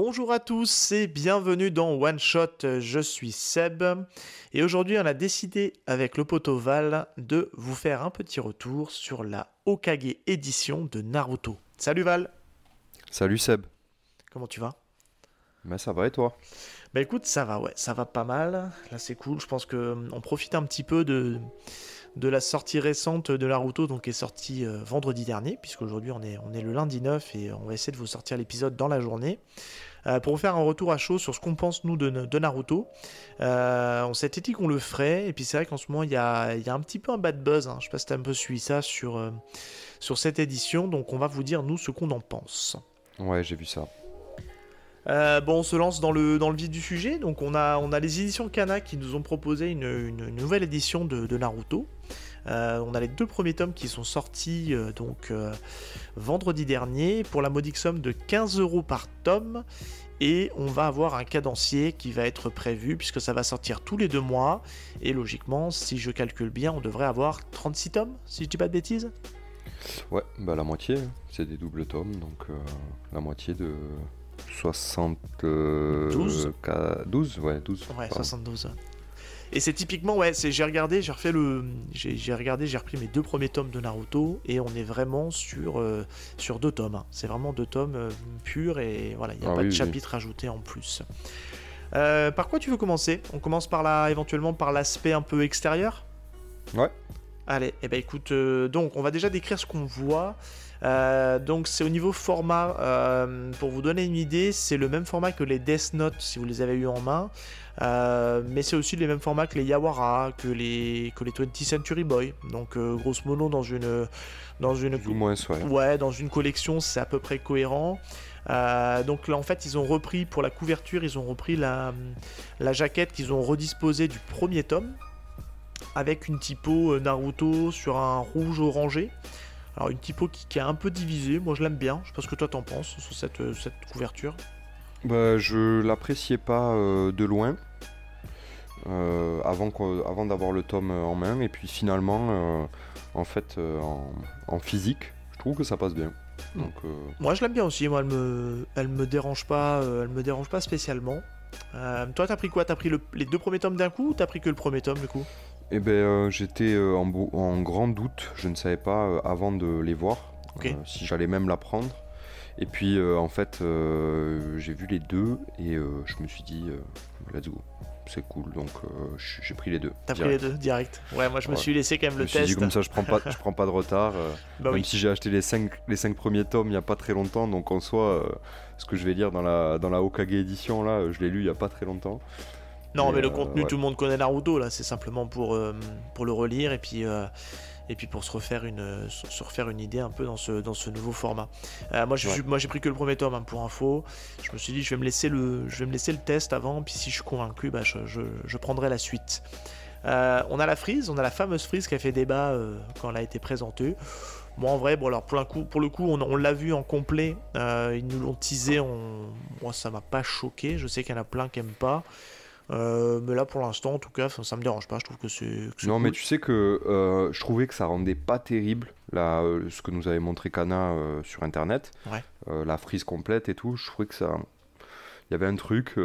Bonjour à tous et bienvenue dans One Shot, je suis Seb. Et aujourd'hui on a décidé avec le poteau Val de vous faire un petit retour sur la Okage édition de Naruto. Salut Val. Salut Seb. Comment tu vas? Bah ça va et toi? Bah écoute ça va ouais, ça va pas mal, là c'est cool, je pense que hum, on profite un petit peu de de la sortie récente de Naruto, donc qui est sortie euh, vendredi dernier, puisqu'aujourd'hui on est, on est le lundi 9 et on va essayer de vous sortir l'épisode dans la journée. Euh, pour vous faire un retour à chaud sur ce qu'on pense nous de, de Naruto. Euh, on s'était dit qu'on le ferait, et puis c'est vrai qu'en ce moment il y a, il y a un petit peu un bad buzz, hein. je sais pas si tu as un peu suivi ça sur, euh, sur cette édition, donc on va vous dire nous ce qu'on en pense. Ouais, j'ai vu ça. Euh, bon, on se lance dans le, dans le vif du sujet. Donc, on a, on a les éditions Kana qui nous ont proposé une, une- une nouvelle édition de, de Naruto. Euh, on a les deux premiers tomes qui sont sortis euh, donc euh, vendredi dernier pour la modique somme de 15 euros par tome. Et on va avoir un cadencier qui va être prévu puisque ça va sortir tous les deux mois. Et logiquement, si je calcule bien, on devrait avoir 36 tomes, si je dis pas de bêtises. Ouais, bah la moitié, hein. c'est des doubles tomes, donc euh, la moitié de 60... euh, 12. ca- 12, ouais, 12. Ouais, pardon. 72. Et c'est typiquement, ouais, c'est j'ai regardé, j'ai refait le, j'ai regardé, j'ai repris mes deux premiers tomes de Naruto et on est vraiment sur euh, sur deux tomes. hein. C'est vraiment deux tomes euh, purs et voilà, il n'y a Ah pas oui, de oui. chapitre ajouté en plus. Euh, par quoi tu veux commencer? On commence par la, éventuellement par l'aspect un peu extérieur? Ouais. Allez, eh ben écoute, euh, donc on va déjà décrire ce qu'on voit. Euh, donc c'est au niveau format, euh, pour vous donner une idée, c'est le même format que les Death Note si vous les avez eu en main, mais c'est aussi les mêmes formats que les Yawara, que les, que les 20th Century Boy. Donc grosso modo dans une, dans une, Plus ou moins, ouais. Ouais, dans une collection, c'est à peu près cohérent. Euh, donc là, en fait, ils ont repris pour la couverture, ils ont repris la, la jaquette qu'ils ont redisposée du premier tome, avec une typo euh, Naruto sur un rouge orangé. Alors une typo qui, qui est un peu divisée, moi je l'aime bien, je sais pas ce que toi t'en penses sur cette, euh, cette couverture. Bah, je l'appréciais pas euh, de loin, euh, avant, avant d'avoir le tome en main, et puis finalement, euh, en fait, en, en physique, je trouve que ça passe bien. Mm. Donc, Moi je l'aime bien aussi, moi elle me, elle me dérange pas, elle me dérange pas spécialement. Toi t'as pris quoi? T'as pris le- les deux premiers tomes d'un coup ou t'as pris que le premier tome du coup? Eh ben, euh, j'étais euh, en, en grand doute, je ne savais pas euh, avant de les voir si j'allais même la prendre. Et puis en fait, j'ai vu les deux et je me suis dit, let's go, c'est cool. Donc j'ai pris les deux. T'as pris les deux direct Ouais, moi je me suis laissé quand même Je le me suis dit comme ça, je prends pas, je prends pas de retard. Bah même oui. si j'ai acheté les cinq, les cinq premiers tomes il y a pas très longtemps, donc en soi, ce que je vais lire dans la dans la Okage édition là, je l'ai lu il y a pas très longtemps. Non, Et, mais le euh, contenu, ouais. tout le monde connaît Naruto, là, c'est simplement pour, euh, pour le relire et puis, euh, et puis pour se refaire, une, se refaire une idée un peu dans ce, dans ce nouveau format. Euh, moi, j'ai Ouais. moi, j'ai pris que le premier tome hein, pour info. Je me suis dit, je vais me laisser le, je vais me laisser le test avant, puis si je suis convaincu, bah, je, je, je prendrai la suite. Euh, on a la frise, on a la fameuse frise qui a fait débat euh, quand elle a été présentée. Moi, en vrai, bon, alors pour, un coup, pour le coup, on, on l'a vu en complet. ils nous l'ont teasé. On... Moi, ça m'a pas choqué. Je sais qu'il y en a plein qui aiment pas. Euh, mais là, pour l'instant, en tout cas, ça me dérange pas. Je trouve que c'est. Non, mais tu sais que euh, je trouvais que ça rendait pas terrible là, euh, ce que nous avait montré Kana sur internet, Ouais. La frise complète et tout. Je trouvais que ça. Il y avait un truc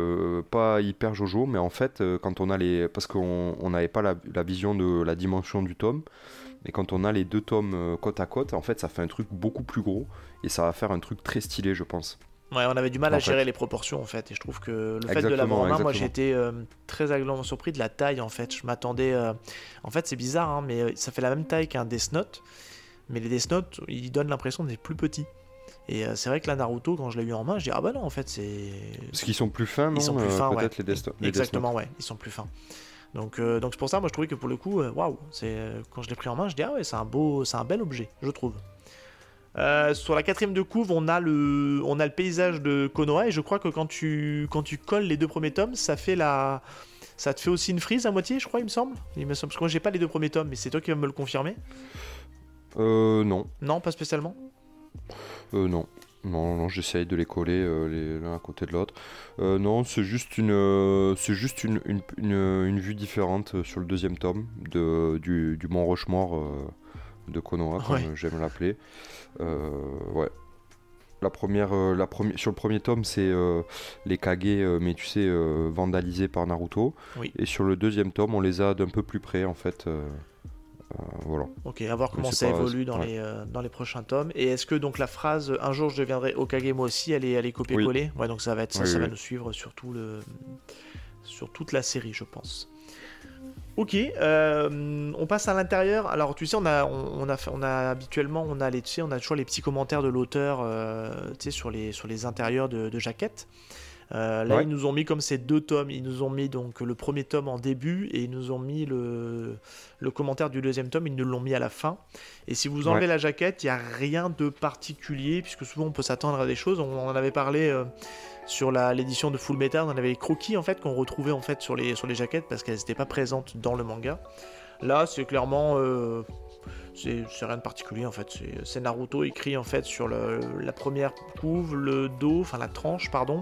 pas hyper jojo, mais en fait, quand on a les. Parce qu'on on n'avait pas la, la vision de la dimension du tome, mais quand on a les deux tomes côte à côte, en fait, ça fait un truc beaucoup plus gros et ça va faire un truc très stylé, je pense. Ouais, on avait du mal à En gérer fait. les proportions en fait, et je trouve que le fait de Exactement, l'avoir en main, moi exactement. j'ai été euh, très agréablement surpris de la taille en fait. Je m'attendais. euh, En fait, c'est bizarre, hein, mais euh, ça fait la même taille qu'un Death Note, mais les Death Note, ils donnent l'impression d'être plus petits. Et euh, c'est vrai que la Naruto, quand je l'ai eu en main, je dis ah bah non, en fait, c'est. Parce qu'ils sont plus fins, non Ils sont plus fins, ouais. Les Death les Death Exactement, ouais, ils sont plus fins. Donc, donc c'est pour ça, moi je trouvais que pour le coup, waouh, c'est quand je l'ai pris en main, je dis ah ouais, c'est un beau, c'est un bel objet, je trouve. Euh, sur la quatrième de couve, on a le, on a le paysage de Konoha et je crois que quand tu, quand tu colles les deux premiers tomes, ça fait la, ça te fait aussi une frise à moitié, je crois, il me semble. Il me semble parce que moi j'ai pas les deux premiers tomes, mais c'est toi qui vas me le confirmer. Euh, non. Non, pas spécialement. Euh, non. Non, non, j'essaye de les coller euh, l'un à côté de l'autre. Euh, non, c'est juste une, euh, c'est juste une, une, une- une vue différente euh, sur le deuxième tome de, du, du Mont Rochemort de Konoha, comme Ouais. j'aime l'appeler. Euh, ouais. La première, la première, sur le premier tome, c'est les Kage, mais tu sais, vandalisés par Naruto. Et sur le deuxième tome, on les a d'un peu plus près, en fait. voilà. Ok, à voir comment ça évolue dans, les, dans les prochains tomes. Et est-ce que donc la phrase Un jour je deviendrai Okage moi aussi, elle est, elle est copiée-collée? Ouais, donc ça va être ça, ça va nous suivre sur, tout le, sur toute la série, je pense. Ok, euh, on passe à l'intérieur. Alors tu sais, on a, on, a, on a habituellement, on a les, tu on a toujours les petits commentaires de l'auteur, euh, sur les intérieurs de, de jaquettes. Euh, là, ils nous ont mis comme ces deux tomes. Ils nous ont mis donc le premier tome en début et ils nous ont mis le, le commentaire du deuxième tome. Ils nous l'ont mis à la fin. Et si vous enlevez la jaquette, il n'y a rien de particulier puisque souvent on peut s'attendre à des choses. On en avait parlé sur l'édition de Full Metal, on avait les croquis en fait qu'on retrouvait en fait sur les, sur les jaquettes parce qu'elles n'étaient pas présentes dans le manga. Là, c'est clairement euh, c'est rien de particulier en fait. C'est Naruto écrit en fait sur le, la première couve, le dos, enfin la tranche, pardon.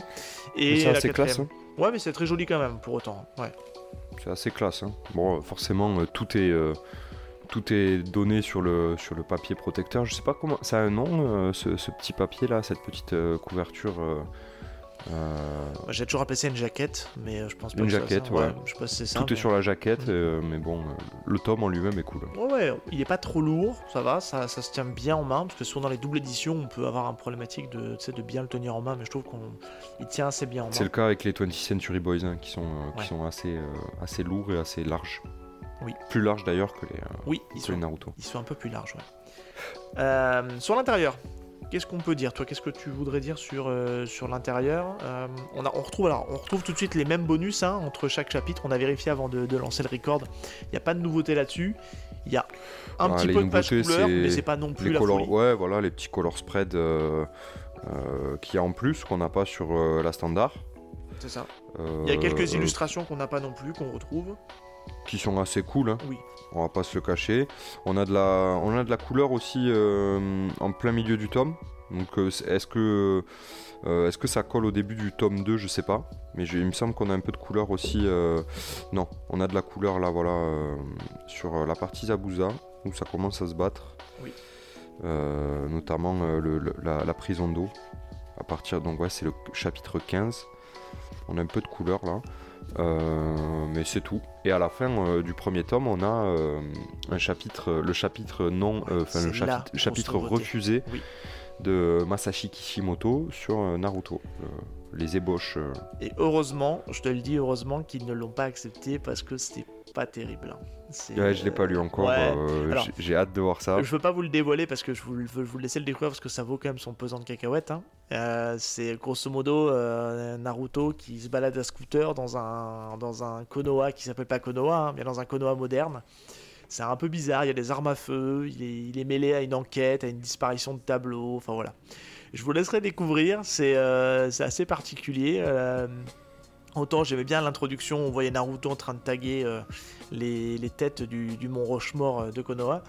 Et c'est assez classe. Hein. Ouais, mais c'est très joli quand même pour autant. Ouais. C'est assez classe. Hein. Bon, forcément, euh, tout est. Euh, tout est donné sur le, sur le papier protecteur. Je sais pas comment. Ça a un nom, ce, ce, petit papier là, cette petite couverture euh, j'ai toujours appelé ça une jaquette, mais euh, je pense pas une que jaquette, ça. ouais. je pense c'est ça. Tout est sur la jaquette, euh, mais bon, le tome en lui-même est cool. Ouais, ouais, il est pas trop lourd, ça va, ça, ça, se tient bien en main, parce que souvent dans les doubles éditions, on peut avoir un problématique de, de bien le tenir en main, mais je trouve qu'il tient assez bien en main. C'est le cas avec les 20th Century Boys, hein, qui sont, qui sont assez, assez lourds et assez larges. Oui. Plus larges d'ailleurs que les, oui, ils sont, Naruto. Ils sont un peu plus larges, ouais. sur l'intérieur, Qu'est-ce qu'on peut dire Toi, qu'est-ce que tu voudrais dire sur, euh, sur l'intérieur euh, on, on, retrouve, alors, on retrouve tout de suite les mêmes bonus hein, entre chaque chapitre. On a vérifié avant de, lancer le record. Il n'y a pas de nouveauté là-dessus. Il y a un petit peu de page couleur, mais c'est pas non plus la folie. Ouais, voilà, les petits color spread euh, qu'il y a en plus, qu'on n'a pas sur la standard. C'est ça. Il y a quelques illustrations qu'on n'a pas non plus, qu'on retrouve. Qui sont assez cool. Hein. Oui on va pas se le cacher. On a de la, on a de la couleur aussi euh, en plein milieu du tome. Donc euh, est-ce que, euh, est-ce que ça colle au début du tome 2 Je sais pas. Mais il me semble qu'on a un peu de couleur aussi. non, on a de la couleur là, voilà, sur la partie Zabuza où ça commence à se battre. Oui. notamment la, prison d'eau. À partir donc ouais, c'est le chapitre 15. On a un peu de couleur là. Euh, mais c'est tout. Et à la fin euh, du premier tome, on a euh, un chapitre, le chapitre non, enfin le chapitre, refusé de Masashi Kishimoto sur Naruto, les ébauches. Et heureusement, je te le dis, heureusement qu'ils ne l'ont pas accepté parce que c'était pas terrible. Hein. Ouais, je l'ai pas lu encore. Euh, j'ai hâte de voir ça. Je veux pas vous le dévoiler parce que je veux, vous laisser le découvrir parce que ça vaut quand même son pesant de cacahuètes. Hein. Euh, c'est grosso modo euh, Naruto qui se balade à scooter dans un, dans un Konoha qui s'appelle pas Konoha, hein, mais dans un Konoha moderne. C'est un peu bizarre, il y a des armes à feu, il est, il est, mêlé à une enquête, à une disparition de tableau, enfin voilà. Je vous laisserai découvrir, c'est assez particulier. Autant j'aimais bien l'introduction, on voyait Naruto en train de taguer euh, les, têtes du, mont Rochemort euh, de Konoha.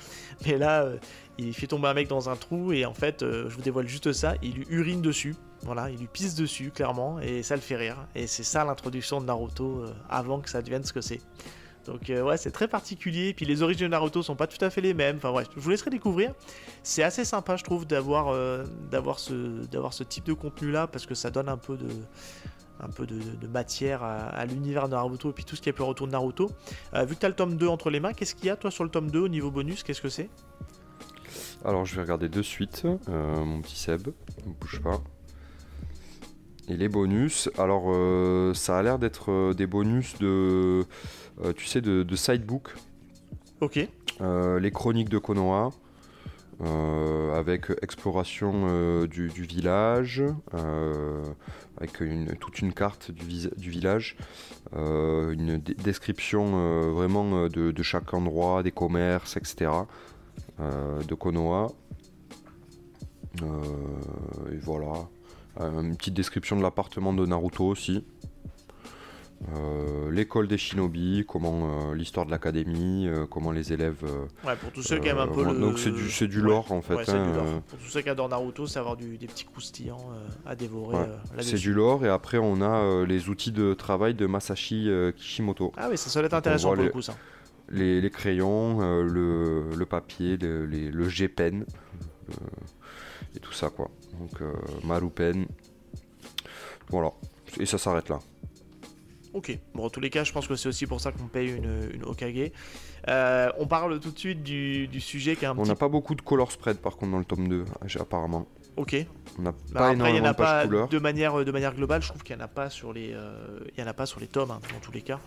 Mais là, euh, il fait tomber un mec dans un trou et en fait, je vous dévoile juste ça, il lui urine dessus. Voilà, il lui pisse dessus clairement et ça le fait rire. Et c'est ça l'introduction de Naruto avant que ça devienne ce que c'est. Donc ouais, c'est très particulier. Puis les origines de Naruto sont pas tout à fait les mêmes. Enfin bref, je vous laisserai découvrir. C'est assez sympa, je trouve, d'avoir d'avoir ce type de contenu là parce que ça donne un peu de matière à, l'univers de Naruto et puis tout ce qui est plus retour de Naruto. Euh, vu que tu le tome 2 entre les mains, qu'est-ce qu'il y a toi sur le tome 2 au niveau bonus Qu'est-ce que c'est? Alors je vais regarder de suite, euh, mon petit Seb, ne bouge pas. Et les bonus, alors euh, ça a l'air d'être des bonus de, tu sais, de, de sidebook. Ok. les chroniques de Konoha, euh, avec exploration euh, du, village, euh, avec toute une carte du, village, une description vraiment de, chaque endroit, des commerces, etc. de Konoha. et voilà. Une petite description de l'appartement de Naruto aussi. Euh, l'école des shinobi, comment euh, l'histoire de l'académie, euh, comment les élèves. ouais, pour tous ceux qui aiment un peu le. Donc c'est du, c'est du lore en fait. Hein, pour tous ceux qui adorent Naruto, c'est avoir du, des petits croustillants à dévorer. c'est du lore et après on a les outils de travail de Masashi Kishimoto. Ah oui, ça serait intéressant pour le coup ça. Les, les crayons, le, le, papier, le, le G-pen. Et tout ça quoi. Donc Marupen. Voilà. Et ça s'arrête là. Ok, bon, en tous les cas, je pense que c'est aussi pour ça qu'on paye une, une Okage. Euh, on parle tout de suite du, sujet qui est un On n'a pas beaucoup de color spread par contre dans le tome 2, apparemment. Ok. On n'a bah, pas énormément de pages couleurs. De manière, de manière globale, je trouve qu'il n'y en a pas sur les, euh, il y en a pas sur les tomes, hein, dans tous les cas.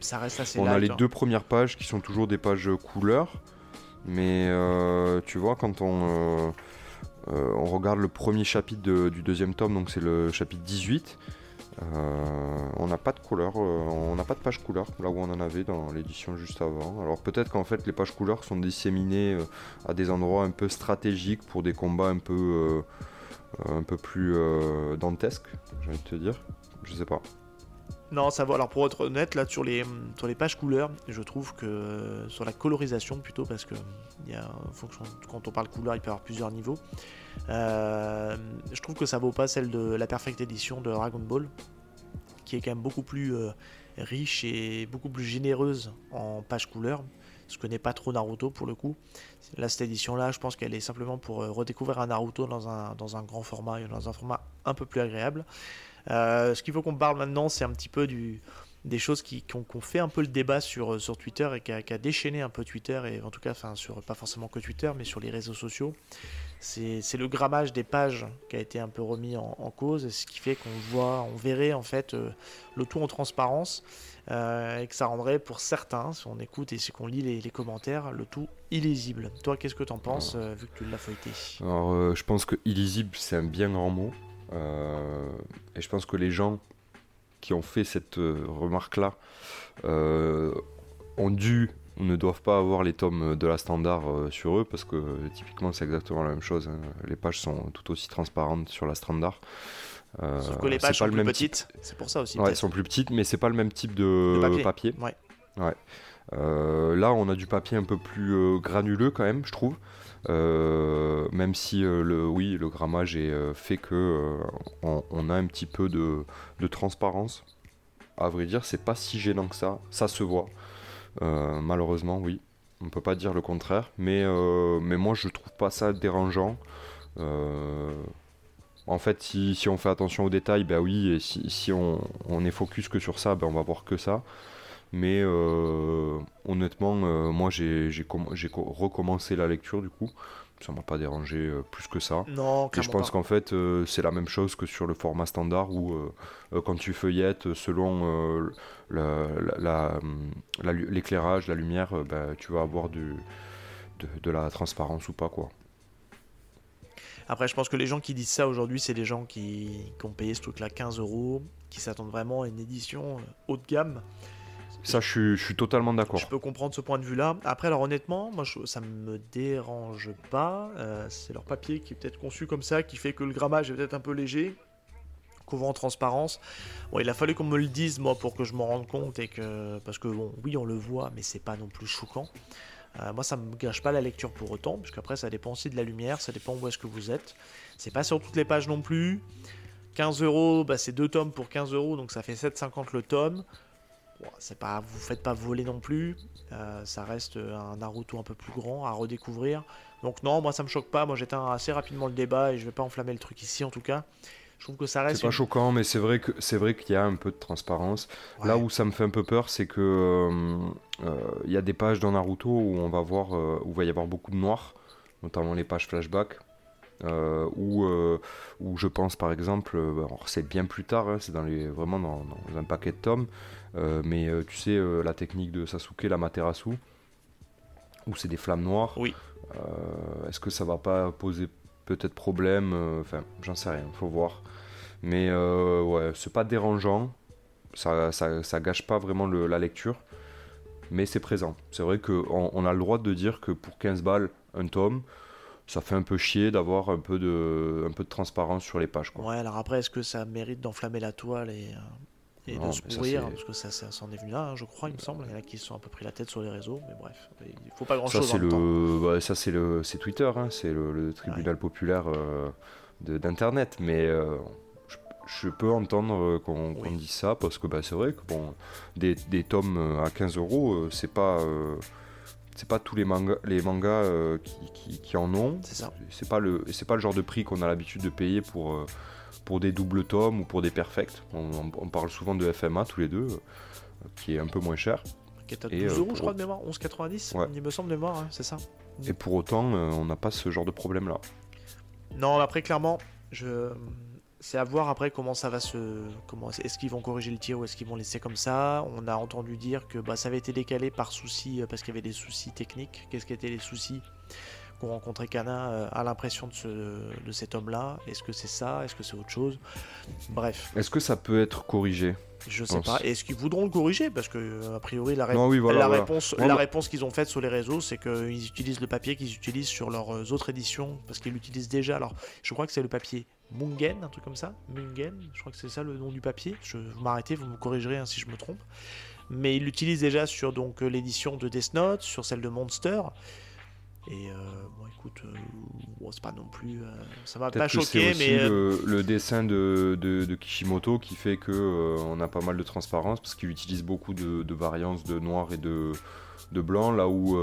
Ça reste assez On a les hein. deux premières pages qui sont toujours des pages couleurs. Mais euh, tu vois, quand on, on regarde le premier chapitre du deuxième tome, donc c'est le chapitre 18, euh, on n'a pas de couleur, euh, on n'a pas de page couleur là où on en avait dans l'édition juste avant. Alors peut-être qu'en fait les pages couleurs sont disséminées euh, à des endroits un peu stratégiques pour des combats un peu, un peu plus dantesques, j'ai envie de te dire. Je sais pas. Non, ça va. Alors pour être honnête, là sur les, sur les pages couleurs, je trouve que sur la colorisation plutôt, parce que y a, quand on parle couleur, il peut y avoir plusieurs niveaux. Euh, je trouve que ça vaut pas celle de la Perfect Edition de Dragon Ball, qui est quand même beaucoup plus euh, riche et beaucoup plus généreuse en pages couleurs. Je connais pas trop Naruto pour le coup. Là, cette édition-là, je pense qu'elle est simplement pour euh, redécouvrir un Naruto dans un, dans un grand format dans un format un peu plus agréable. Ce qu'il faut qu'on parle maintenant, c'est un petit peu des choses qui, ont, fait un peu le débat sur, sur Twitter et qui a, déchaîné un peu Twitter, et en tout cas, pas forcément que Twitter, mais sur les réseaux sociaux. C'est le grammage des pages qui a été un peu remis en, cause, ce qui fait qu'on voit, on verrait en fait euh, le tout en transparence euh, et que ça rendrait pour certains, si on écoute et si qu'on lit les, commentaires, le tout illisible. Toi, qu'est-ce que tu en penses euh, vu que tu l'as feuilleté? Alors, je pense que illisible, c'est un bien grand mot, et je pense que les gens qui ont fait cette remarque-là ont dû ne doivent pas avoir les tomes de la standard euh, sur eux parce que typiquement c'est exactement la même chose. Hein. Les pages sont tout aussi transparentes sur la standard. Euh, Sauf que les pages sont plus petites, c'est pour ça aussi. Ouais, elles sont plus petites, mais c'est pas le même type de, papier. Ouais. ouais. Euh, là, on a du papier un peu plus granuleux quand même, je trouve. Même si le, oui, le grammage est fait que on, a un petit peu de, transparence. À vrai dire, c'est pas si gênant que ça. Ça se voit. Euh, malheureusement, oui. On peut pas dire le contraire. Mais, euh, mais moi, je trouve pas ça dérangeant. Euh, en fait, si, on fait attention aux détails, ben oui, et si, on, on, est focus que sur ça, ben on va voir que ça. Mais honnêtement, moi j'ai recommencé la lecture du coup ça m'a pas dérangé euh, plus que ça. Non, Et je pense qu'en fait, euh, c'est la même chose que sur le format standard où euh, quand tu feuillettes selon l'éclairage, la, lumière, bah, tu vas avoir du, de, la transparence ou pas. quoi. Après, je pense que les gens qui disent ça aujourd'hui, c'est des gens qui, qui, ont payé ce truc-là 15 euros, qui s'attendent vraiment à une édition haut de gamme. Ça, je suis, totalement d'accord. Je peux comprendre ce point de vue-là. Après, alors honnêtement, moi, je, ça me dérange pas. Euh, c'est leur papier qui est peut-être conçu comme ça, qui fait que le grammage est peut-être un peu léger, couvrant en transparence. Bon, il a fallu qu'on me le dise, moi, pour que je m'en rende compte et que, parce que bon, oui, on le voit, mais c'est pas non plus choquant. Euh, moi, ça me gâche pas la lecture pour autant, parce qu'après, ça dépend aussi de la lumière, ça dépend où est-ce que vous êtes. C'est pas sur toutes les pages non plus. 15 euros, bah, c'est deux tomes pour 15 euros, donc ça fait 7,50 le tome c'est pas, vous faites pas voler non plus. Euh, ça reste un Naruto un peu plus grand à redécouvrir. Donc non, moi ça me choque pas. Moi j'éteins assez rapidement le débat et je vais pas enflammer le truc ici en tout cas. Je trouve que ça reste. C'est pas choquant, mais c'est vrai que c'est vrai qu'il y a un peu de transparence. Là où ça me fait un peu peur, c'est que euh, euh, il y a des pages dans Naruto où on va voir où va y avoir beaucoup de noir, notamment les pages flashback. Euh, où, je pense par exemple, c'est bien plus tard, hein, c'est dans les, vraiment dans, dans, un paquet de tomes, euh, mais euh, tu sais, euh, la technique de Sasuke, la Materasu, où c'est des flammes noires. Oui. Est-ce que ça va pas poser peut-être problème Enfin, j'en sais rien, faut voir. Mais ouais, c'est pas dérangeant. Ça, ça, gâche pas vraiment la lecture. Mais c'est présent. C'est vrai qu'on on a le droit de dire que pour 15 balles, un tome, ça fait un peu chier d'avoir un peu de un peu de transparence sur les pages. Quoi. Ouais, alors après, est-ce que ça mérite d'enflammer la toile et, et de se pourrir, parce que ça, ça s'en est venu là, hein, je crois, il me semble. Il y en a qui se sont un peu pris la tête sur les réseaux, mais bref, il faut pas grand chose. Ça, c'est le, bah, ça c'est le, Twitter, hein, c'est le, tribunal populaire euh, d'internet, mais euh, je, peux entendre euh, qu'on dise ça parce que bah, c'est vrai que bon, des, des tomes à 15 euros, c'est pas c'est pas tous les mangas, les mangas euh, qui, en ont. C'est ça. C'est pas le, c'est pas le genre de prix qu'on a l'habitude de payer pour, euh, pour des doubles tomes ou pour des perfects. On, parle souvent de FMA tous les deux, euh, qui est un peu moins cher. Qui est à 12 euros, je crois, de mémoire, 11,90, il me semble de mémoire, hein, c'est ça. Et pour autant, on n'a pas ce genre de problème là. Non, après, clairement, je c'est à voir après comment ça va se. Comment, est-ce qu'ils vont corriger le tir ou est-ce qu'ils vont laisser comme ça On a entendu dire que bah, ça avait été décalé par souci, euh, parce qu'il y avait des soucis techniques. Qu'est-ce qui étaient les soucis qu'ont rencontré Cana euh, à l'impression de, ce, de cet homme-là? Est-ce que c'est ça? Est-ce que c'est autre chose? Bref. Est-ce que ça peut être corrigé? Je sais pas. Est-ce qu'ils voudront le corriger? Parce que, a priori, la, la réponse, la réponse qu'ils ont faite sur les réseaux, c'est qu'ils utilisent le papier qu'ils utilisent sur leurs euh, autres éditions, parce qu'ils l'utilisent déjà. Alors, je crois que c'est le papier Mungen, un truc comme ça. Mungen, je crois que c'est ça le nom du papier. Je, vous m'arrêtez, vous me corrigerez hein, si je me trompe. Mais ils l'utilisent déjà sur donc euh, l'édition de Death Note, sur celle de Monster. Et euh, bon, écoute, euh, c'est pas non plus. ça m'a pas choqué, mais. Le, dessin de, de, Kishimoto qui fait que on a pas mal de transparence parce qu'il utilise beaucoup de, de, variances de noir et de, de blanc, là où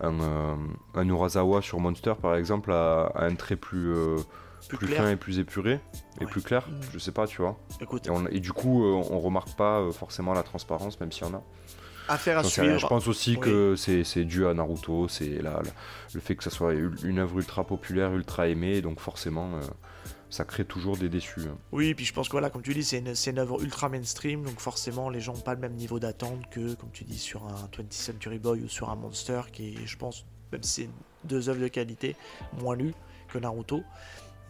un, un, Urasawa sur Monster par exemple a, a un trait plus plus, fin et plus épuré et plus clair. Mm. Je sais pas, tu vois. Et, du coup, euh, on remarque pas euh, forcément la transparence, même s'il y en a. Affaire à suivre. Je pense aussi que c'est dû à Naruto, c'est le fait que ça soit une œuvre ultra populaire, ultra aimée, donc forcément. Euh, ça crée toujours des déçus. Hein. Oui, puis je pense que voilà, comme tu dis, c'est une, une, œuvre ultra mainstream, donc forcément les gens n'ont pas le même niveau d'attente que, comme tu dis, sur un 20th Century Boy ou sur un Monster, qui est, je pense, même si c'est deux œuvres de qualité, moins lues que Naruto.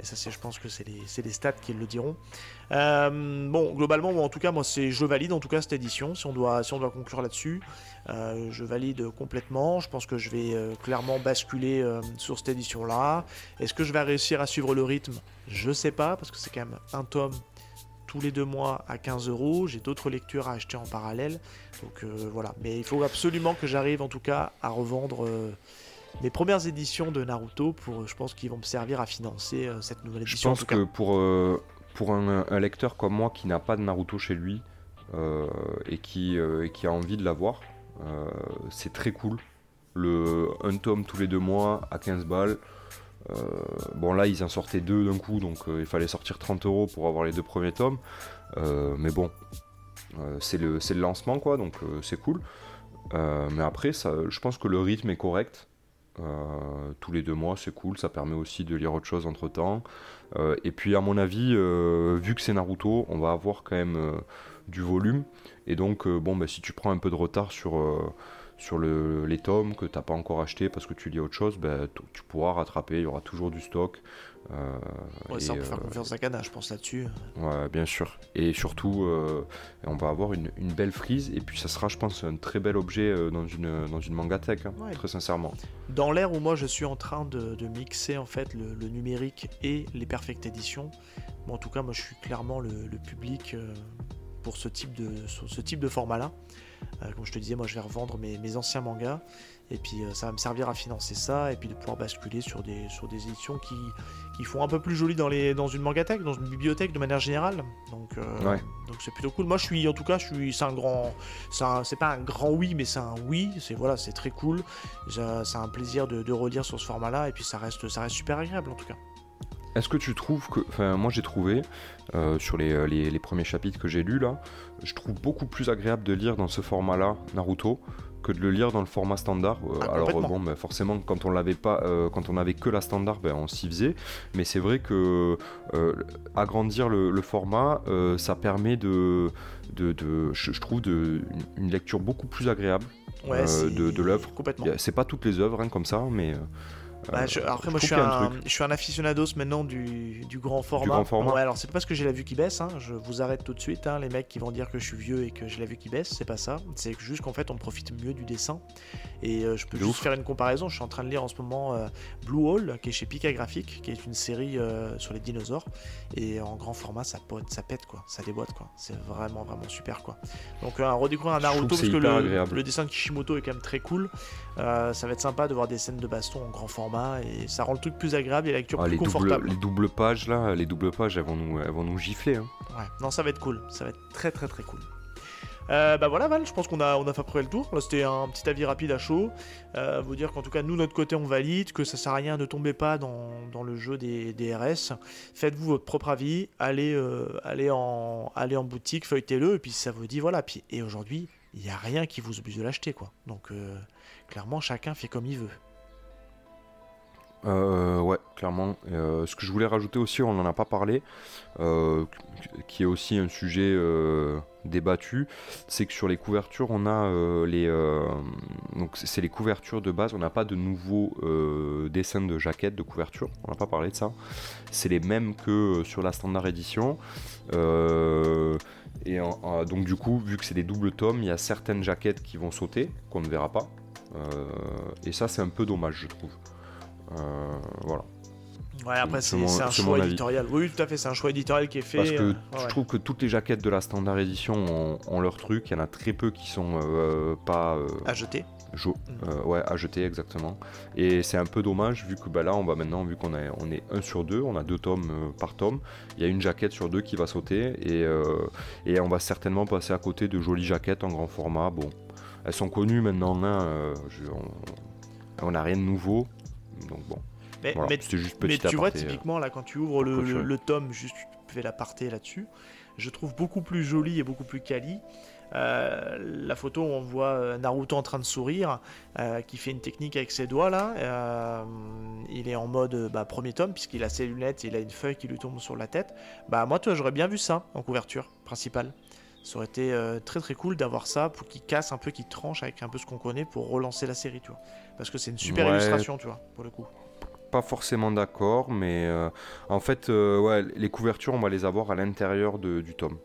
Et ça, je pense que c'est les, stats qui le diront. Euh, bon, globalement, en tout cas, moi, c'est, je valide en tout cas cette édition. Si on doit, si on doit conclure là-dessus, euh, je valide complètement. Je pense que je vais euh, clairement basculer sur cette édition-là. Est-ce que je vais réussir à suivre le rythme? Je sais pas, parce que c'est quand même un tome tous les deux mois à 15 euros. J'ai d'autres lectures à acheter en parallèle. Donc voilà. Mais il faut absolument que j'arrive en tout cas à revendre mes premières éditions de Naruto pour, je pense qu'ils vont me servir à financer euh, cette nouvelle édition. Je pense que pour, euh, pour un, lecteur comme moi qui n'a pas de Naruto chez lui euh, et, qui, qui a envie de l'avoir, c'est très cool. Le, un tome tous les deux mois à 15 balles. bon là ils en sortaient deux d'un coup donc il fallait sortir 30 euros pour avoir les deux premiers tomes. mais bon, c'est le, le, lancement quoi donc c'est cool. mais après ça, je pense que le rythme est correct. Euh, tous les deux mois, c'est cool, ça permet aussi de lire autre chose entre temps. Euh, et puis, à mon avis, euh, vu que c'est Naruto, on va avoir quand même du volume. Et donc, bon, bah, si tu prends un peu de retard sur, sur le, les tomes que tu n'as pas encore acheté parce que tu lis autre chose, bah, tu pourras rattraper, il y aura toujours du stock. Euh, ouais, ça, on peut faire euh, confiance à Kana, je pense là-dessus. Ouais, bien sûr. Et surtout, euh, on va avoir une, belle frise, et puis ça sera, je pense, un très bel objet dans une, dans une mangatech, hein, très sincèrement. Dans l'ère où moi je suis en train de, mixer en fait le, numérique et les perfect editions, bon, en tout cas, moi je suis clairement le, public pour ce type de, ce type de format-là. Comme je te disais, moi je vais revendre mes, mes anciens mangas et puis ça va me servir à financer ça et puis de pouvoir basculer sur des, sur des éditions qui, qui font un peu plus joli dans, les, dans une mangathèque, dans une bibliothèque de manière générale. Donc, euh, donc c'est plutôt cool. Moi, je suis, en tout cas, je suis, c'est un grand, c'est pas un grand oui, mais c'est un oui. C'est voilà, c'est très cool. C'est un plaisir de, de relire sur ce format-là, et puis ça reste, ça reste super agréable en tout cas. Est-ce que tu trouves que, enfin, moi j'ai trouvé euh, sur les, les, les, premiers chapitres que j'ai lus là, je trouve beaucoup plus agréable de lire dans ce format-là Naruto que de le lire dans le format standard. Euh, ah, alors bon, ben, forcément, quand on l'avait pas, euh, quand on avait que la standard, ben, on s'y faisait. Mais c'est vrai que euh, agrandir le, format, ça permet de, de, je, trouve, de, une lecture beaucoup plus agréable de, de l'œuvre. C'est pas toutes les œuvres hein, comme ça, mais bah, après, moi, je suis, un, je suis, un, aficionados maintenant du, du grand format. Du grand format. Ouais, alors, c'est pas parce que j'ai la vue qui baisse, hein, je vous arrête tout de suite, hein, les mecs qui vont dire que je suis vieux et que j'ai la vue qui baisse, c'est pas ça. C'est juste qu'en fait, on profite mieux du dessin. Et euh, je peux juste faire une comparaison. Je suis en train de lire en ce moment euh, Blue Hole, qui est chez Pika Graphics, qui est une série euh, sur les dinosaures. Et en grand format, ça, pote, ça pète, quoi. Ça déboîte, quoi. C'est vraiment, vraiment super, quoi. Donc, redécouvrir un Naruto, parce que le, le, dessin de Kishimoto est quand même très cool. ça va être sympa de voir des scènes de baston en grand format et ça rend le truc plus agréable et la lecture ah, plus les confortable. les doubles pages là, les doubles pages elles vont nous, elles vont nous gifler. Hein. Ouais, non ça va être cool, ça va être très très très cool. Euh, bah voilà Val, je pense qu'on a, on a fait à peu près le tour. Là c'était un petit avis rapide à chaud. Euh, vous dire qu'en tout cas nous notre côté on valide, que ça sert à rien, ne tombez pas dans, dans le jeu des, des RS. Faites-vous votre propre avis, allez, euh, allez, en, allez en boutique, feuilletez-le, et puis ça vous dit voilà. Puis, et aujourd'hui, il n'y a rien qui vous oblige de l'acheter quoi. Donc euh, clairement chacun fait comme il veut. Euh, ouais, clairement. Euh, ce que je voulais rajouter aussi, on n'en a pas parlé, euh, qui est aussi un sujet euh, débattu, c'est que sur les couvertures, on a les, donc c'est les couvertures de base. On n'a pas de nouveaux dessins de jaquettes de couverture. On n'a pas parlé de ça. C'est les mêmes que sur la standard édition. Et donc du coup, vu que c'est des doubles tomes, il y a certaines jaquettes qui vont sauter, qu'on ne verra pas. Et ça, c'est un peu dommage, je trouve. Euh, voilà. Ouais, après C'est un choix éditorial. Oui, tout à fait, c'est un choix éditorial qui est fait. Parce que euh, je ouais. trouve que toutes les jaquettes de la standard édition ont, ont leur truc. Il y en a très peu qui sont euh, pas euh, à jeter. Mm. ouais, à jeter exactement. Et c'est un peu dommage vu que bah, là, on va maintenant, vu qu'on est, on est un sur deux, on a deux tomes par tome, il y a une jaquette sur deux qui va sauter et, et on va certainement passer à côté de jolies jaquettes en grand format. Bon, elles sont connues maintenant, hein, je- on- on n'a rien de nouveau. Donc bon, Mais, voilà, mais petit tu vois, aparté, euh. typiquement, là, quand tu ouvres le, clôturer. le- le tome, juste tu fais l'aparté là-dessus, je trouve beaucoup plus joli et beaucoup plus quali. Euh, la photo où on voit euh, Naruto en train de sourire, euh, qui fait une technique avec ses doigts là. euh, il est en mode bah, premier tome, puisqu'il a ses lunettes, il a une feuille qui lui tombe sur la tête. Bah, moi, toi, j'aurais bien vu ça en couverture principale. Ça aurait été euh, très très cool d'avoir ça pour qu'il casse un peu, qu'il tranche avec un peu ce qu'on connaît pour relancer la série, tu vois. Parce que c'est une super Ouais. illustration, tu vois, pour le coup. pas forcément d'accord, mais euh, en fait, euh, ouais, les couvertures, on va les avoir à l'intérieur du tome.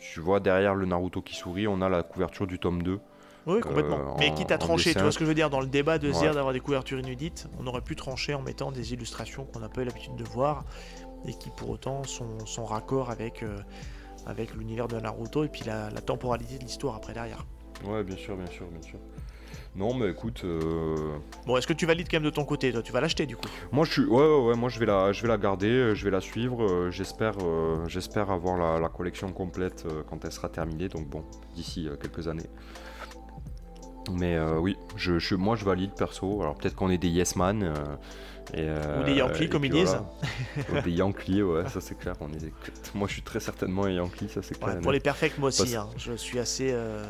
Tu vois, derrière le Naruto qui sourit, on a la couverture du tome 2. Oui, complètement. Euh, Mais quitte à trancher, tu vois ce que je veux dire, dans le débat de Ouais. d'avoir des couvertures inédites, on aurait pu trancher en mettant des illustrations qu'on n'a pas eu l'habitude de voir et qui pour autant sont, sont raccord avec, avec l'univers de Naruto et puis la, la temporalité de l'histoire après derrière. Ouais, bien sûr, bien sûr, bien sûr. Non, mais écoute, euh, Bon, est-ce que tu valides quand même de ton côté Toi, tu vas l'acheter du coup? Moi je suis, ouais, ouais, ouais, moi je vais la, je vais la garder, euh, je vais la suivre. euh, J'espère, euh, j'espère avoir la, la collection complète quand elle sera terminée. Donc bon, d'ici quelques années. Mais oui, je, je- moi je valide perso. Alors peut-être qu'on est des yes man. Et, Ou des Yankees, comme ils disent. voilà. Des Yankees, ouais, ça c'est clair. On est des- Moi je suis très certainement un Yankee, ça c'est clair. Ouais, Pour les perfects, moi aussi. Parce- hein. Je suis assez. euh,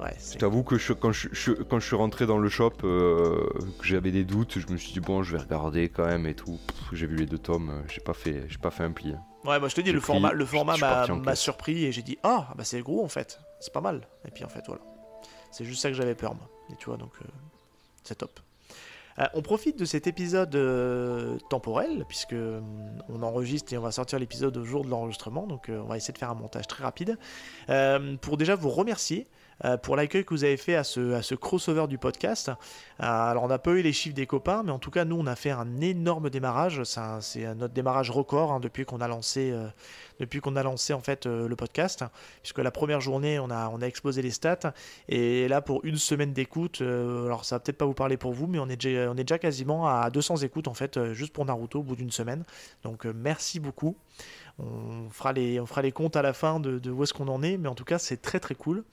Ouais, Je t'avoue que je- quand, je, je- quand je suis rentré dans le shop, euh, que j'avais des doutes, je me suis dit bon, je vais regarder quand même et tout. J'ai vu les deux tomes, euh, j'ai pas fait, j'ai pas fait un pli. hein. Ouais, moi je te dis, le pris- format, le format m'a surpris et j'ai dit Ah, bah c'est gros en fait, c'est pas mal. Et puis en fait, voilà. C'est juste ça que j'avais peur, moi. Et tu vois, donc euh, c'est top. Euh, on profite de cet épisode euh, temporel, puisque euh, on enregistre et on va sortir l'épisode au jour de l'enregistrement, donc euh, on va essayer de faire un montage très rapide, pour déjà vous remercier pour l'accueil que vous avez fait à ce, crossover du podcast. Euh, alors on n'a pas eu les chiffres des copains, mais en tout cas nous on a fait un énorme démarrage, C'est notre démarrage record hein, depuis qu'on a lancé, euh, depuis qu'on a lancé en fait euh, le podcast, puisque la première journée on a, on explosé les stats, et là pour une semaine d'écoute, euh, alors ça va peut-être pas vous parler pour vous, mais on est déjà, on est déjà quasiment à 200 écoutes en fait, euh, juste pour Naruto au bout d'une semaine. Donc euh, merci beaucoup. On fera, les, on fera les comptes à la fin de, de où est-ce qu'on en est, mais en tout cas c'est très très cool.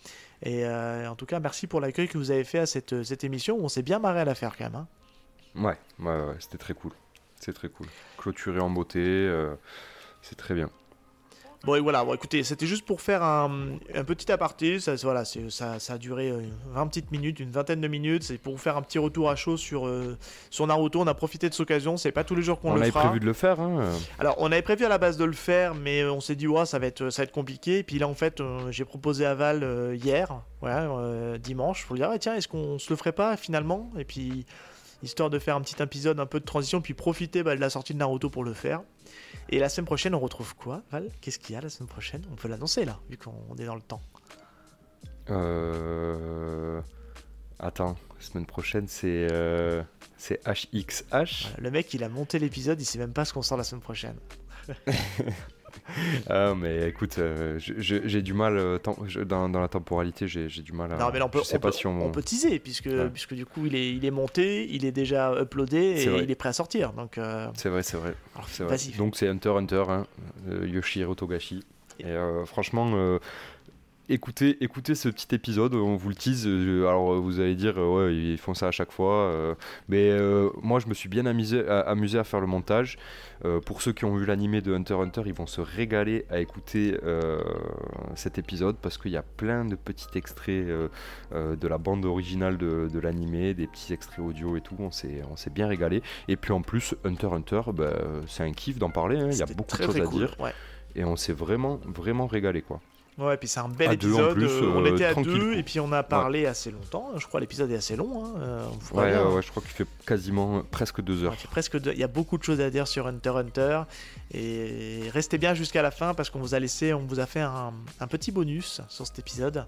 Et euh, en tout cas merci pour l'accueil que vous avez fait à cette, cette émission on s'est bien marré à la faire quand même. hein. Ouais, c'était très cool. C'est très cool. Clôturé en beauté, euh, c'est très bien. Bon et voilà, bon, écoutez, c'était juste pour faire un, un petit aparté, ça, voilà, ça, ça a duré euh, 20 petites minutes, une vingtaine de minutes, c'est pour vous faire un petit retour à chaud sur, euh, sur Naruto, on a profité de cette occasion, c'est pas tous les jours qu'on On, le avait fera. prévu de le faire, hein. euh, Alors on avait prévu à la base de le faire, mais euh, on s'est dit ouais, ça va être ça va être compliqué. Et puis là en fait, euh, j'ai proposé à Val euh, hier, ouais, euh, dimanche, pour lui dire ah, tiens, est-ce qu'on se le ferait pas finalement? Et puis histoire de faire un petit épisode un peu de transition, puis profiter bah, de la sortie de Naruto pour le faire. Et la semaine prochaine, on retrouve quoi, Val? Qu'est-ce qu'il y a la semaine prochaine? On peut l'annoncer là, vu qu'on est dans le temps. euh, Attends, la semaine prochaine c'est euh, c'est HXH. Voilà, le mec, il a monté l'épisode, il sait même pas ce qu'on sort la semaine prochaine. Ah, mais écoute, euh, j'ai du mal euh, je- dans, dans la temporalité, j'ai du mal à. non mais là, on peut, je sais on pas peut- si on. on peut teaser, puisque, Ouais. puisque du coup, il est, il est monté, il est déjà uploadé et vrai. il est prêt à sortir. Donc, euh, C'est vrai, c'est vrai. alors. Donc c'est Hunter Hunter, hein, euh, Yoshihiro Togashi. Et euh, franchement, euh, écoutez, écoutez ce petit épisode, on vous le tease. euh, Alors vous allez dire, euh, ouais, ils font ça à chaque fois. euh, mais euh, moi, je me suis bien amusé à, amusé à faire le montage. Euh, pour ceux qui ont vu l'animé de Hunter x Hunter, ils vont se régaler à écouter euh, cet épisode parce qu'il y a plein de petits extraits euh, euh, de la bande originale de, de l'animé, des petits extraits audio et tout. On s'est, on s'est bien régalé. Et puis en plus, Hunter x Hunter, bah, c'est un kiff d'en parler. hein. Il y a beaucoup de choses à dire Ouais. et on s'est vraiment, vraiment régalé quoi. Ouais, puis c'est un bel À deux, en épisode. plus, euh, on euh, était à deux et puis on a parlé assez longtemps. Je crois l'épisode est assez long. Hein. euh, on Ouais, bien, ouais, hein. ouais, je crois qu'il fait quasiment presque deux heures. Il fait presque deux- Il y a beaucoup de choses à dire sur Hunter Hunter. Et restez bien jusqu'à la fin parce qu'on vous a laissé, on vous a fait un, un petit bonus sur cet épisode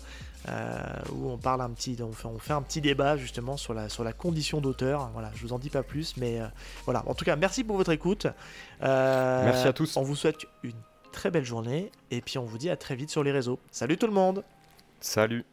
euh, où on parle un petit, on fait, on fait un petit débat justement sur la, sur la condition d'auteur. Voilà, je vous en dis pas plus, mais euh, voilà. En tout cas, merci pour votre écoute. Euh, Merci à tous. On vous souhaite une très belle journée et puis on vous dit à très vite sur les réseaux. Salut tout le monde. Salut